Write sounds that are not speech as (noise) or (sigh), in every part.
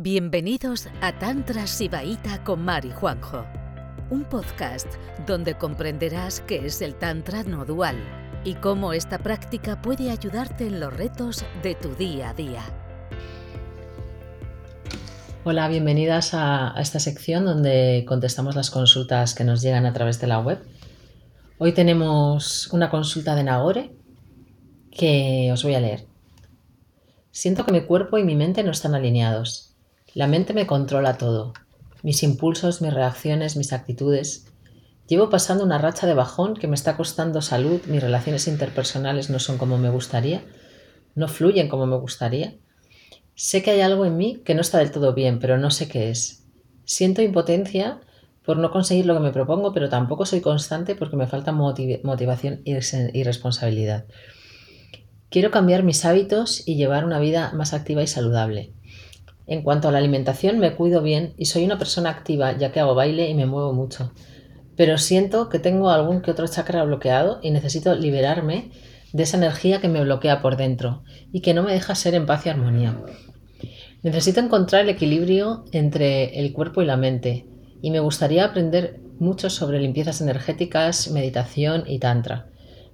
Bienvenidos a Tantra Sibaíta con Mari Juanjo, un podcast donde comprenderás qué es el Tantra no dual y cómo esta práctica puede ayudarte en los retos de tu día a día. Hola, bienvenidas a, esta sección donde contestamos las consultas que nos llegan a través de la web. Hoy tenemos una consulta de Nagore que os voy a leer. Siento que mi cuerpo y mi mente no están alineados. La mente me controla todo, mis impulsos, mis reacciones, mis actitudes. Llevo pasando una racha de bajón que me está costando salud, mis relaciones interpersonales no son como me gustaría, no fluyen como me gustaría. Sé que hay algo en mí que no está del todo bien, pero no sé qué es. Siento impotencia por no conseguir lo que me propongo, pero tampoco soy constante porque me falta motivación y responsabilidad. Quiero cambiar mis hábitos y llevar una vida más activa y saludable. En cuanto a la alimentación, me cuido bien y soy una persona activa, ya que hago baile y me muevo mucho. Pero siento que tengo algún que otro chakra bloqueado y necesito liberarme de esa energía que me bloquea por dentro y que no me deja ser en paz y armonía. Necesito encontrar el equilibrio entre el cuerpo y la mente y me gustaría aprender mucho sobre limpiezas energéticas, meditación y tantra.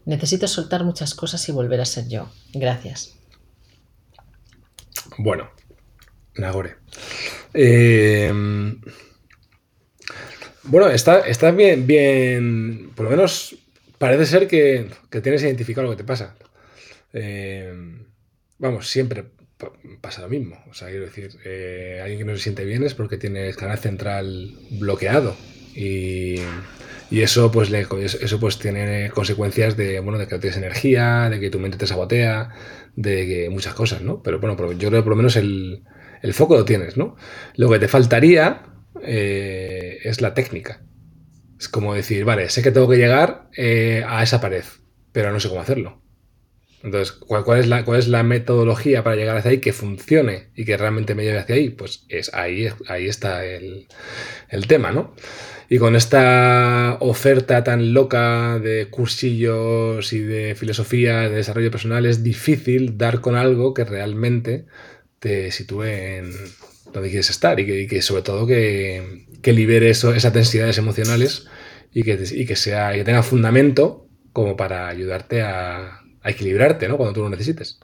Necesito soltar muchas cosas y volver a ser yo. Gracias. Bueno, Nagore. Eh, bueno, está, está bien, bien. Por lo menos parece ser que, tienes identificado lo que te pasa. Eh, vamos, siempre pasa lo mismo. O sea, quiero decir, eh, alguien que no se siente bien es porque tiene el canal central bloqueado. Y, eso pues eso pues tiene consecuencias de bueno de que no tienes energía, de que tu mente te sabotea, de que muchas cosas, ¿no? Pero bueno, yo creo que por lo menos el, el foco lo tienes, ¿no? Lo que te faltaría eh, es la técnica. Es como decir, vale, sé que tengo que llegar eh, a esa pared, pero no sé cómo hacerlo. Entonces, ¿cuál, es la, ¿cuál, es la, metodología para llegar hacia ahí que funcione y que realmente me lleve hacia ahí? Pues es ahí, ahí está el tema, ¿no? Y con esta oferta tan loca de cursillos y de filosofía, de desarrollo personal, es difícil dar con algo que realmente te sitúe en donde quieres estar y que, sobre todo que, libere eso, esas densidades emocionales y que, que, sea, que tenga fundamento como para ayudarte a, equilibrarte ¿no? cuando tú lo necesites.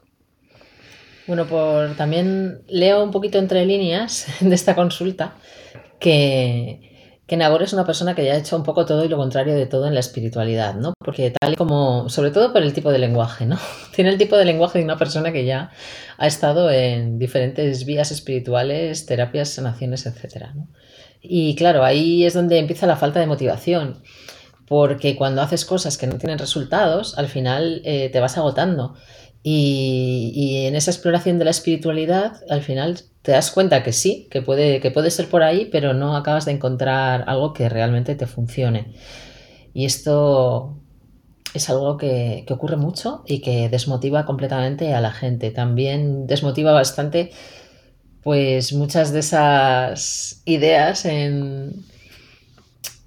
Bueno, por también leo un poquito entre líneas (laughs) de esta consulta que que Nagore es una persona que ya ha hecho un poco todo y lo contrario de todo en la espiritualidad, ¿no? Porque tal y como, sobre todo por el tipo de lenguaje, ¿no? (laughs) Tiene el tipo de lenguaje de una persona que ya ha estado en diferentes vías espirituales, terapias, sanaciones, etc. Y claro, ahí es donde empieza la falta de motivación, porque cuando haces cosas que no tienen resultados, al final eh, te vas agotando. Y, en esa exploración de la espiritualidad, al final te das cuenta que sí, que puede, que puede ser por ahí, pero no acabas de encontrar algo que realmente te funcione. Y esto es algo que, que ocurre mucho y que desmotiva completamente a la gente. También desmotiva bastante pues muchas de esas ideas en,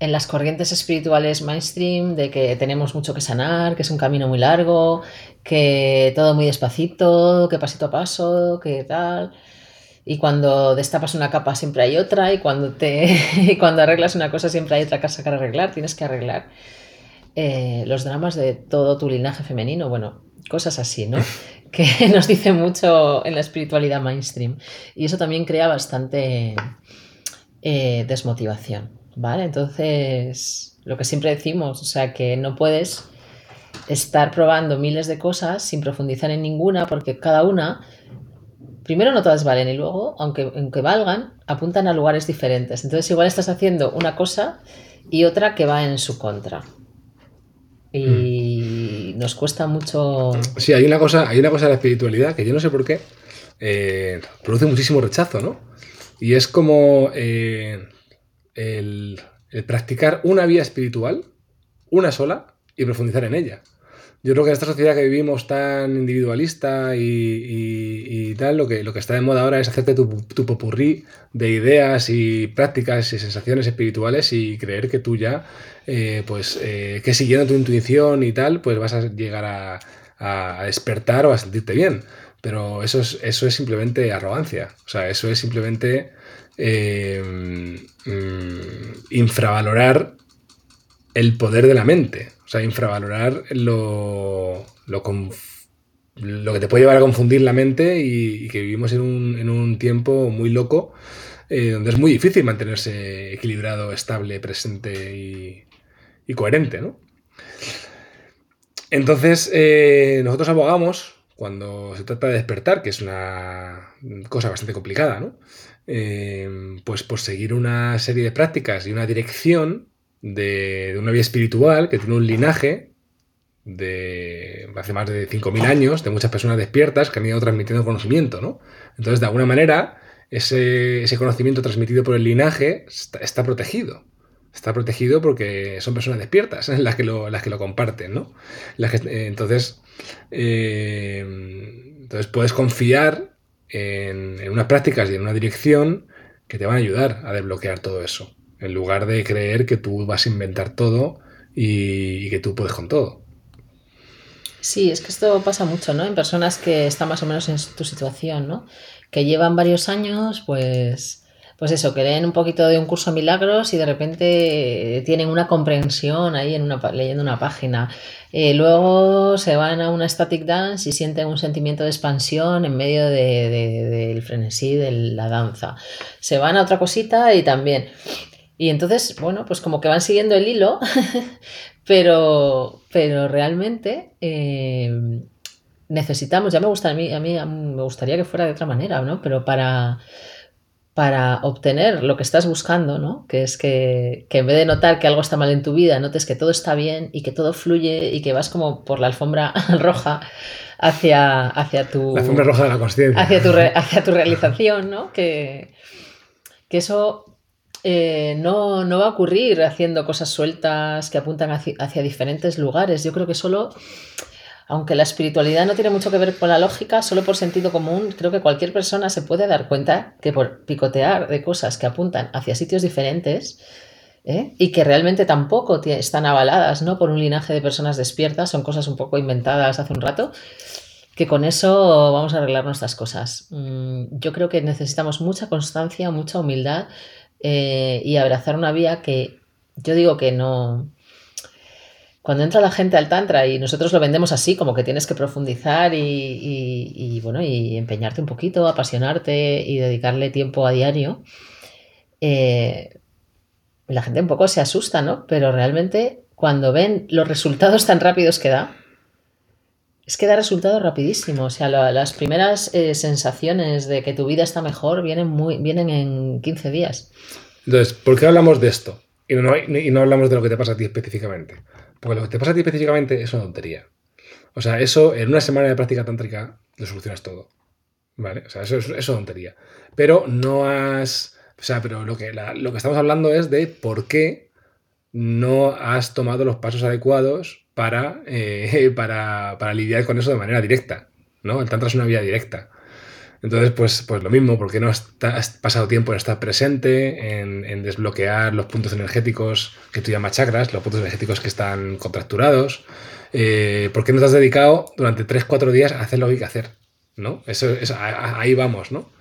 en las corrientes espirituales mainstream de que tenemos mucho que sanar, que es un camino muy largo, que todo muy despacito, que pasito a paso, que tal. Y cuando destapas una capa siempre hay otra y cuando, te, (laughs) cuando arreglas una cosa siempre hay otra cosa que arreglar, tienes que arreglar eh, los dramas de todo tu linaje femenino, bueno, cosas así, ¿no? (laughs) que nos dice mucho en la espiritualidad mainstream. Y eso también crea bastante eh, desmotivación. ¿Vale? Entonces, lo que siempre decimos, o sea, que no puedes estar probando miles de cosas sin profundizar en ninguna, porque cada una, primero no todas valen y luego, aunque, aunque valgan, apuntan a lugares diferentes. Entonces, igual estás haciendo una cosa y otra que va en su contra. Y mm. nos cuesta mucho. Sí, hay una cosa, hay una cosa de la espiritualidad que yo no sé por qué eh, produce muchísimo rechazo, ¿no? Y es como eh, el, practicar una vía espiritual, una sola, y profundizar en ella. Yo creo que en esta sociedad que vivimos tan individualista y, tal, lo que, lo que está de moda ahora es hacerte tu, tu, popurrí de ideas y prácticas y sensaciones espirituales y creer que tú ya, eh, pues, eh, que siguiendo tu intuición y tal, pues vas a llegar a, a despertar o a sentirte bien. Pero eso es, eso es simplemente arrogancia. O sea, eso es simplemente eh, mm, infravalorar el poder de la mente. O sea, infravalorar lo, lo, que te puede llevar a confundir la mente y, que vivimos en un, en un, tiempo muy loco eh, donde es muy difícil mantenerse equilibrado, estable, presente y, y coherente, ¿no? Entonces, eh, nosotros abogamos cuando se trata de despertar, que es una cosa bastante complicada, ¿no? Eh, pues por seguir una serie de prácticas y una dirección de, una vía espiritual que tiene un linaje de hace más de 5.000 años, de muchas personas despiertas que han ido transmitiendo conocimiento, ¿no? Entonces, de alguna manera, ese, conocimiento transmitido por el linaje está, protegido. Está protegido porque son personas despiertas (laughs) las que lo, las que comparten, ¿no? Eh, entonces, eh, entonces puedes confiar en, unas prácticas y en una dirección que te van a ayudar a desbloquear todo eso, en lugar de creer que tú vas a inventar todo y, que tú puedes con todo. Sí, es que esto pasa mucho, ¿no? En personas que están más o menos en tu situación, ¿no? Que llevan varios años, pues pues eso, que leen un poquito de un curso milagros y de repente tienen una comprensión ahí en una, leyendo una página. Eh, luego se van a una static dance y sienten un sentimiento de expansión en medio del frenesí de la danza. Se van a otra cosita y también. Y entonces, bueno, pues como que van siguiendo el hilo, (laughs) pero, pero realmente eh, necesitamos, ya me gusta a mí, a mí me gustaría que fuera de otra manera, ¿no? Pero para para obtener lo que estás buscando, ¿no? Que es que, en vez de notar que algo está mal en tu vida, notes que todo está bien y que todo fluye y que vas como por la alfombra (laughs) roja hacia, hacia tu... La alfombra roja de la conciencia. Hacia tu, hacia tu realización, ¿no? Que, que eso eh, no, no, va a ocurrir haciendo cosas sueltas que apuntan hacia, hacia diferentes lugares. Yo creo que solo aunque la espiritualidad no tiene mucho que ver con la lógica, solo por sentido común, creo que cualquier persona se puede dar cuenta que por picotear de cosas que apuntan hacia sitios diferentes ¿eh? y que realmente tampoco están avaladas ¿no? por un linaje de personas despiertas, son cosas un poco inventadas hace un rato, que con eso vamos a arreglar nuestras cosas. Mm, yo creo que necesitamos mucha constancia, mucha humildad eh, y abrazar una vía que yo digo que no cuando entra la gente al Tantra y nosotros lo vendemos así, como que tienes que profundizar y, bueno, y empeñarte un poquito, apasionarte y dedicarle tiempo a diario, eh, la gente un poco se asusta, ¿no? Pero realmente cuando ven los resultados tan rápidos que da, es que da resultados rapidísimos. O sea, las primeras eh, sensaciones de que tu vida está mejor vienen, muy, vienen en 15 días. Entonces, ¿por qué hablamos de esto? Y no, y no hablamos de lo que te pasa a ti específicamente. Porque lo que te pasa a ti específicamente es una tontería. O sea, eso en una semana de práctica tántrica lo solucionas todo. ¿Vale? O sea, eso es tontería. Pero no has. O sea, pero lo que, lo que estamos hablando es de por qué no has tomado los pasos adecuados para, eh, (laughs) para, para lidiar con eso de manera directa. ¿no? El tantra es una vía directa. Entonces, pues, pues lo mismo, porque no has, pasado tiempo en estar presente, en, desbloquear los puntos energéticos que tú llamas chakras, los puntos energéticos que están contracturados? Eh, ¿Por qué no te has dedicado durante 3-4 días a hacer lo que hay que hacer? ¿No? Eso, ahí vamos, ¿no?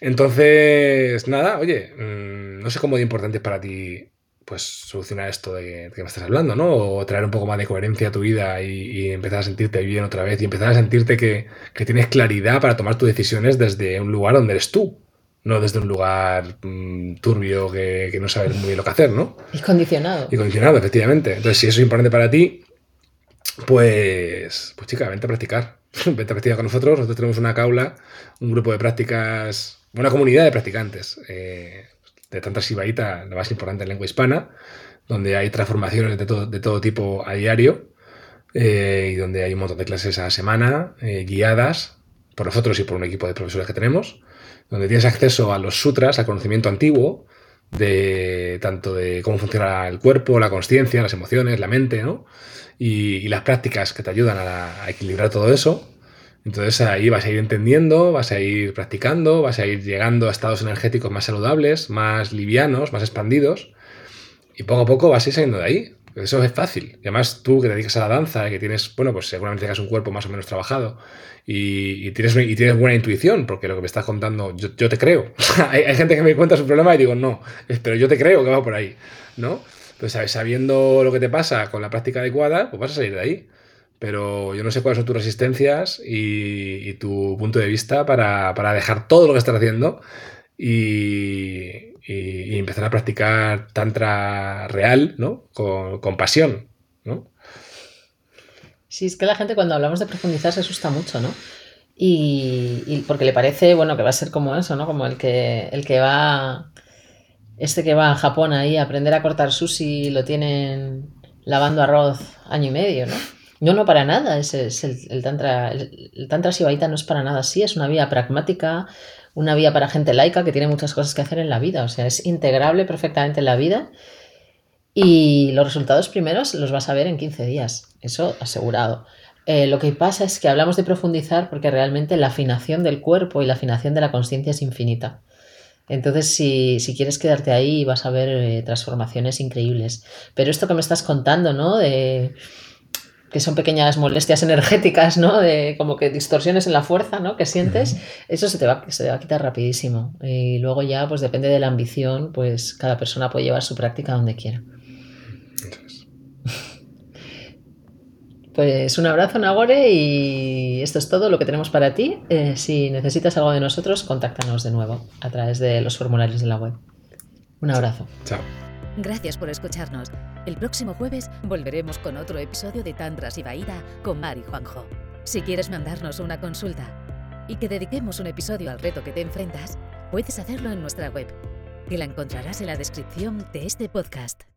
Entonces, nada, oye, mm, no sé cómo de importante es para ti pues solucionar esto de, que me estás hablando, ¿no? O traer un poco más de coherencia a tu vida y, empezar a sentirte bien otra vez y empezar a sentirte que, tienes claridad para tomar tus decisiones desde un lugar donde eres tú, no desde un lugar mm, turbio que, no sabes muy bien lo que hacer, ¿no? Y condicionado. Y condicionado, efectivamente. Entonces, si eso es importante para ti, pues, pues chica, vente a practicar. (laughs) vente a practicar con nosotros. Nosotros tenemos una caula, un grupo de prácticas, una comunidad de practicantes. Eh, de Tantra Sibaíta, la más importante en lengua hispana, donde hay transformaciones de todo, de todo tipo a diario eh, y donde hay un montón de clases a la semana eh, guiadas por nosotros y por un equipo de profesores que tenemos, donde tienes acceso a los sutras, al conocimiento antiguo, de tanto de cómo funciona el cuerpo, la conciencia, las emociones, la mente, ¿no? Y, las prácticas que te ayudan a equilibrar todo eso. Entonces ahí vas a ir entendiendo, vas a ir practicando, vas a ir llegando a estados energéticos más saludables, más livianos, más expandidos. Y poco a poco vas a ir saliendo de ahí. Eso es fácil. Y además tú que te dedicas a la danza, que tienes, bueno, pues seguramente tengas un cuerpo más o menos trabajado y, tienes, y tienes buena intuición, porque lo que me estás contando, yo, te creo. (laughs) hay, gente que me cuenta su problema y digo, no, pero yo te creo que va por ahí, ¿no? Pues sabiendo lo que te pasa con la práctica adecuada, pues vas a salir de ahí. Pero yo no sé cuáles son tus resistencias y, tu punto de vista para, para dejar todo lo que estás haciendo y, empezar a practicar tantra real, ¿no? Con, pasión, ¿no? Sí, es que la gente cuando hablamos de profundizar se asusta mucho, ¿no? Y, porque le parece, bueno, que va a ser como eso, ¿no? Como el que, el que va, este que va a Japón ahí a aprender a cortar sushi, lo tienen lavando arroz año y medio, ¿no? No, no, para nada. Es, es el, tantra, el, tantra no es para nada así. Es una vía pragmática, una vía para gente laica que tiene muchas cosas que hacer en la vida, o sea, es integrable perfectamente en la vida y los resultados primeros los vas a ver en 15 días, eso asegurado. Eh, lo que pasa es que hablamos de profundizar porque realmente la afinación del cuerpo y la afinación de la conciencia es infinita. Entonces, si, quieres quedarte ahí, vas a ver eh, transformaciones increíbles. Pero esto que me estás contando, ¿no? De, que son pequeñas molestias energéticas, ¿no? De como que distorsiones en la fuerza, ¿no? Que sientes, eso se te, va, se te va a quitar rapidísimo. Y luego ya, pues depende de la ambición, pues cada persona puede llevar su práctica donde quiera. Pues un abrazo, Nagore, y esto es todo lo que tenemos para ti. Eh, si necesitas algo de nosotros, contáctanos de nuevo a través de los formularios de la web. Un abrazo. Chao. Gracias por escucharnos. El próximo jueves volveremos con otro episodio de Tantras y Baida con Mari Juanjo. Si quieres mandarnos una consulta y que dediquemos un episodio al reto que te enfrentas, puedes hacerlo en nuestra web, que la encontrarás en la descripción de este podcast.